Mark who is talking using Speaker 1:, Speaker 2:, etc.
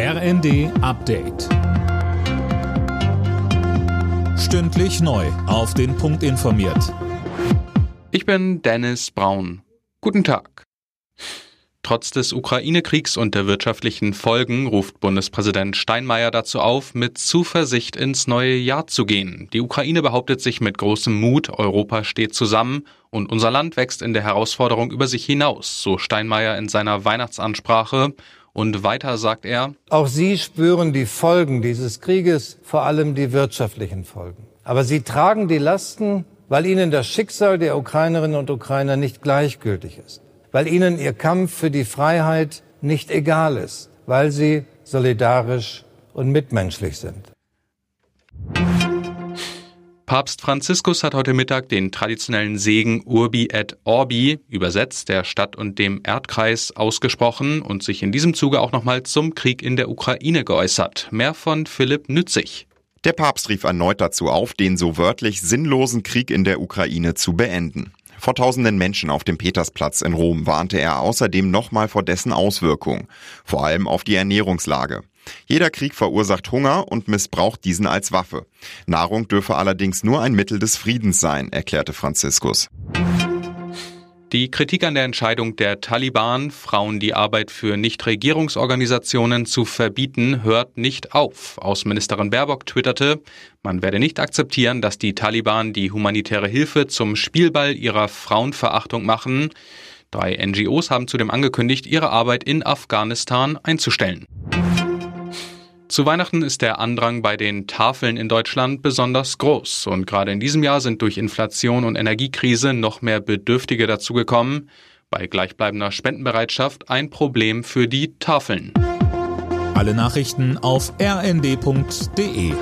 Speaker 1: RND Update. Stündlich neu. Auf den Punkt informiert.
Speaker 2: Ich bin Dennis Braun. Guten Tag. Trotz des Ukraine-Kriegs und der wirtschaftlichen Folgen ruft Bundespräsident Steinmeier dazu auf, mit Zuversicht ins neue Jahr zu gehen. Die Ukraine behauptet sich mit großem Mut, Europa steht zusammen und unser Land wächst in der Herausforderung über sich hinaus, so Steinmeier in seiner Weihnachtsansprache. Und weiter sagt er,
Speaker 3: Auch Sie spüren die Folgen dieses Krieges, vor allem die wirtschaftlichen Folgen. Aber Sie tragen die Lasten, weil Ihnen das Schicksal der Ukrainerinnen und Ukrainer nicht gleichgültig ist weil ihnen ihr Kampf für die Freiheit nicht egal ist, weil sie solidarisch und mitmenschlich sind.
Speaker 2: Papst Franziskus hat heute Mittag den traditionellen Segen Urbi et Orbi, übersetzt der Stadt und dem Erdkreis, ausgesprochen und sich in diesem Zuge auch nochmal zum Krieg in der Ukraine geäußert. Mehr von Philipp Nützig.
Speaker 4: Der Papst rief erneut dazu auf, den so wörtlich sinnlosen Krieg in der Ukraine zu beenden. Vor tausenden Menschen auf dem Petersplatz in Rom warnte er außerdem nochmal vor dessen Auswirkungen, vor allem auf die Ernährungslage. Jeder Krieg verursacht Hunger und missbraucht diesen als Waffe. Nahrung dürfe allerdings nur ein Mittel des Friedens sein, erklärte Franziskus.
Speaker 2: Die Kritik an der Entscheidung der Taliban, Frauen die Arbeit für Nichtregierungsorganisationen zu verbieten, hört nicht auf. Außenministerin Baerbock twitterte, man werde nicht akzeptieren, dass die Taliban die humanitäre Hilfe zum Spielball ihrer Frauenverachtung machen. Drei NGOs haben zudem angekündigt, ihre Arbeit in Afghanistan einzustellen. Zu Weihnachten ist der Andrang bei den Tafeln in Deutschland besonders groß und gerade in diesem Jahr sind durch Inflation und Energiekrise noch mehr Bedürftige dazugekommen. Bei gleichbleibender Spendenbereitschaft ein Problem für die Tafeln.
Speaker 1: Alle Nachrichten auf rnd.de